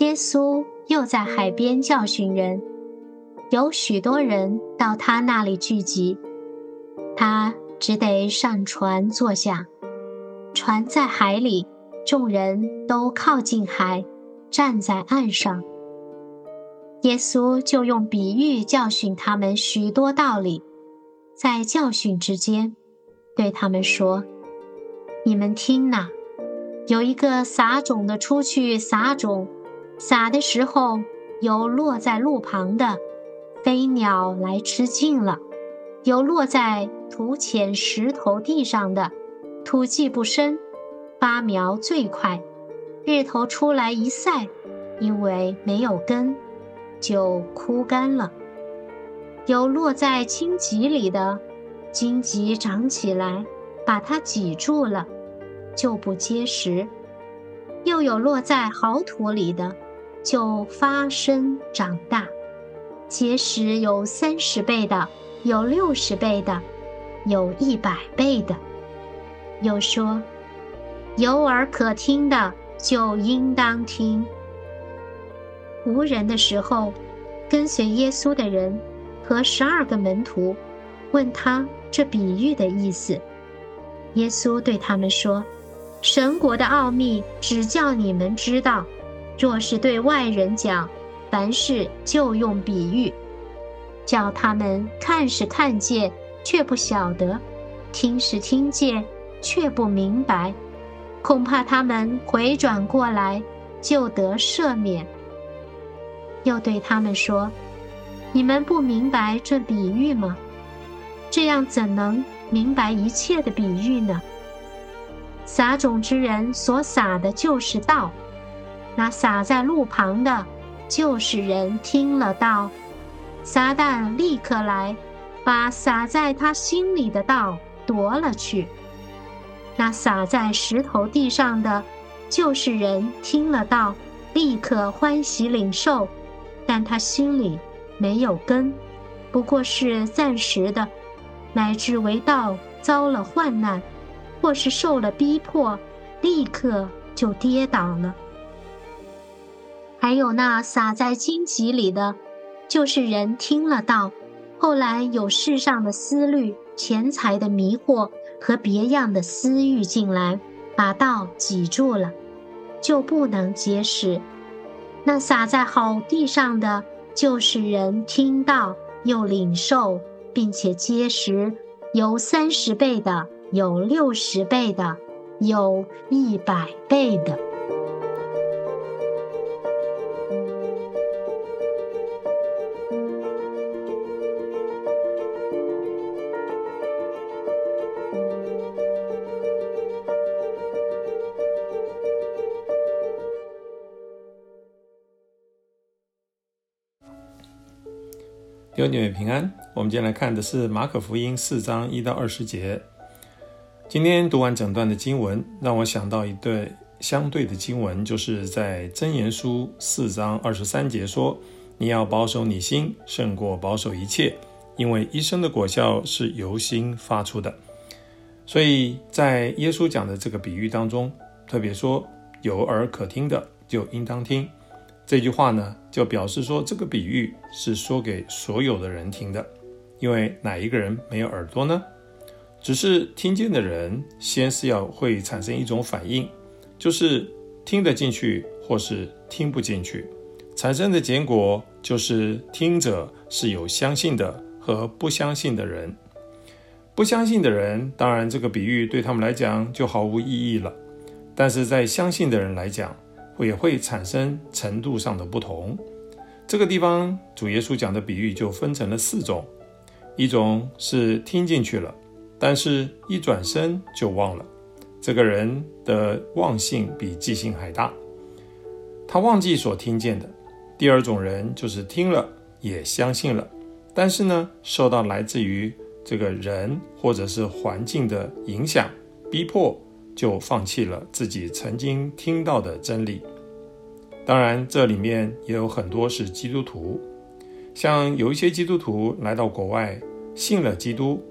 耶稣。又在海边教训人，有许多人到他那里聚集，他只得上船坐下。船在海里，众人都靠近海，站在岸上。耶稣就用比喻教训他们许多道理，在教训之间，对他们说：“你们听呐，有一个撒种的出去撒种。”撒的时候，有落在路旁的，飞鸟来吃尽了；有落在土浅石头地上的，土既不深，发苗最快，日头出来一晒，因为没有根，就枯干了；有落在荆棘里的，荆棘长起来，把它挤住了，就不结实；又有落在好土里的。就发生长大，结实有三十倍的，有六十倍的，有一百倍的。又说，有耳可听的就应当听。无人的时候，跟随耶稣的人和十二个门徒问他这比喻的意思。耶稣对他们说：“神国的奥秘只叫你们知道。”若是对外人讲，凡事就用比喻，叫他们看是看见，却不晓得；听是听见，却不明白。恐怕他们回转过来，就得赦免。又对他们说：“你们不明白这比喻吗？这样怎能明白一切的比喻呢？撒种之人所撒的就是道。”那撒在路旁的，就是人听了道，撒旦立刻来，把撒在他心里的道夺了去。那撒在石头地上的，就是人听了道，立刻欢喜领受，但他心里没有根，不过是暂时的，乃至为道遭了患难，或是受了逼迫，立刻就跌倒了。还有那撒在荆棘里的，就是人听了道，后来有世上的思虑、钱财的迷惑和别样的私欲进来，把道挤住了，就不能结实。那撒在好地上的，就是人听到又领受，并且结实，有三十倍的，有六十倍的，有一百倍的。弟兄平安。我们今天来看的是马可福音四章一到二十节。今天读完整段的经文，让我想到一对相对的经文，就是在箴言书四章二十三节说：“你要保守你心，胜过保守一切，因为一生的果效是由心发出的。”所以在耶稣讲的这个比喻当中，特别说：“有耳可听的，就应当听。”这句话呢，就表示说，这个比喻是说给所有的人听的，因为哪一个人没有耳朵呢？只是听见的人，先是要会产生一种反应，就是听得进去或是听不进去，产生的结果就是听者是有相信的和不相信的人。不相信的人，当然这个比喻对他们来讲就毫无意义了，但是在相信的人来讲，也会产生程度上的不同。这个地方主耶稣讲的比喻就分成了四种：一种是听进去了，但是一转身就忘了；这个人的忘性比记性还大，他忘记所听见的。第二种人就是听了也相信了，但是呢，受到来自于这个人或者是环境的影响逼迫，就放弃了自己曾经听到的真理。当然，这里面也有很多是基督徒，像有一些基督徒来到国外信了基督，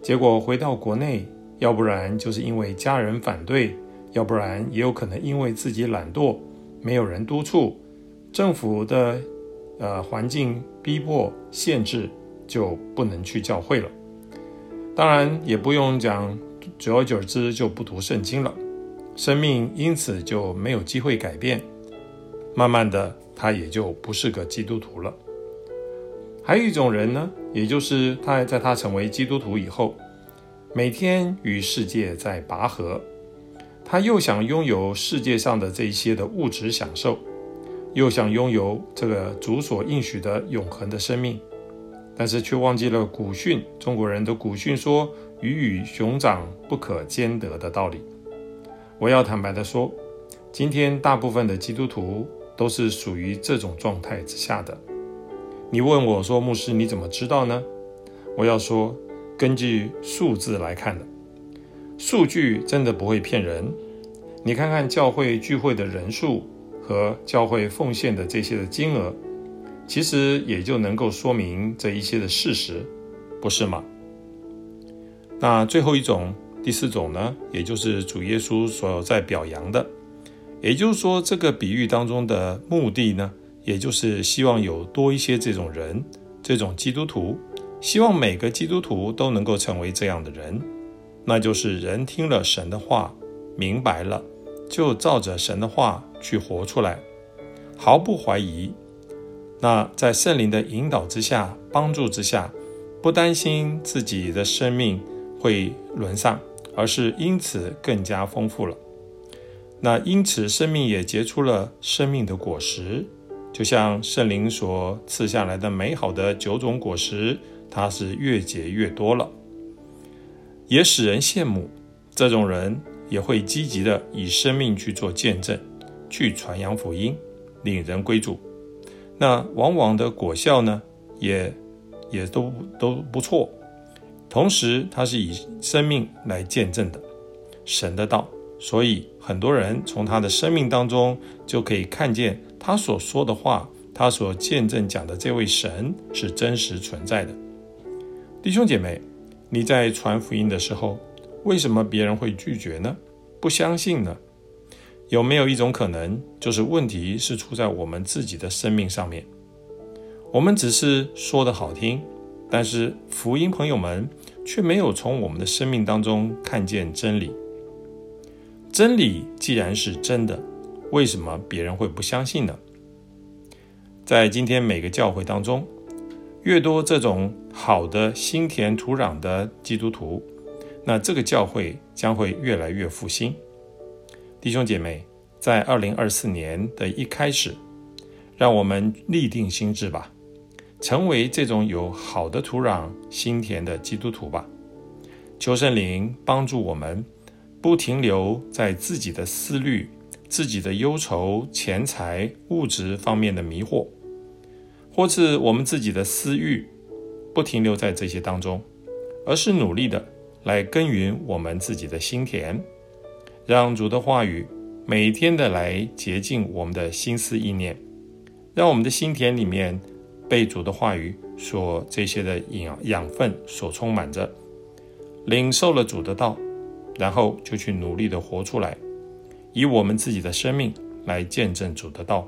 结果回到国内，要不然就是因为家人反对，要不然也有可能因为自己懒惰，没有人督促，政府的呃环境逼迫限制，就不能去教会了。当然，也不用讲，久而久之就不读圣经了，生命因此就没有机会改变。慢慢的，他也就不是个基督徒了。还有一种人呢，也就是他在他成为基督徒以后，每天与世界在拔河，他又想拥有世界上的这一些的物质享受，又想拥有这个主所应许的永恒的生命，但是却忘记了古训，中国人的古训说“鱼与熊掌不可兼得”的道理。我要坦白的说，今天大部分的基督徒。都是属于这种状态之下的。你问我说：“牧师，你怎么知道呢？”我要说，根据数字来看的，数据真的不会骗人。你看看教会聚会的人数和教会奉献的这些的金额，其实也就能够说明这一些的事实，不是吗？那最后一种，第四种呢，也就是主耶稣所在表扬的。也就是说，这个比喻当中的目的呢，也就是希望有多一些这种人，这种基督徒，希望每个基督徒都能够成为这样的人，那就是人听了神的话，明白了，就照着神的话去活出来，毫不怀疑。那在圣灵的引导之下、帮助之下，不担心自己的生命会沦丧，而是因此更加丰富了。那因此，生命也结出了生命的果实，就像圣灵所赐下来的美好的九种果实，它是越结越多了，也使人羡慕。这种人也会积极的以生命去做见证，去传扬福音，领人归主。那往往的果效呢，也也都都不错。同时，他是以生命来见证的神的道。所以，很多人从他的生命当中就可以看见他所说的话，他所见证讲的这位神是真实存在的。弟兄姐妹，你在传福音的时候，为什么别人会拒绝呢？不相信呢？有没有一种可能，就是问题是出在我们自己的生命上面？我们只是说的好听，但是福音朋友们却没有从我们的生命当中看见真理。真理既然是真的，为什么别人会不相信呢？在今天每个教会当中，越多这种好的心田土壤的基督徒，那这个教会将会越来越复兴。弟兄姐妹，在二零二四年的一开始，让我们立定心志吧，成为这种有好的土壤心田的基督徒吧。求圣灵帮助我们。不停留在自己的思虑、自己的忧愁、钱财、物质方面的迷惑，或是我们自己的私欲，不停留在这些当中，而是努力的来耕耘我们自己的心田，让主的话语每天的来洁净我们的心思意念，让我们的心田里面被主的话语所这些的养养分所充满着，领受了主的道。然后就去努力的活出来，以我们自己的生命来见证主的道，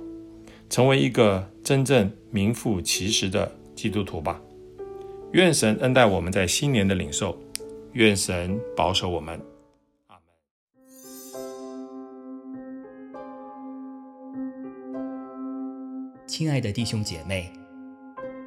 成为一个真正名副其实的基督徒吧。愿神恩待我们在新年的领受，愿神保守我们。阿门。亲爱的弟兄姐妹，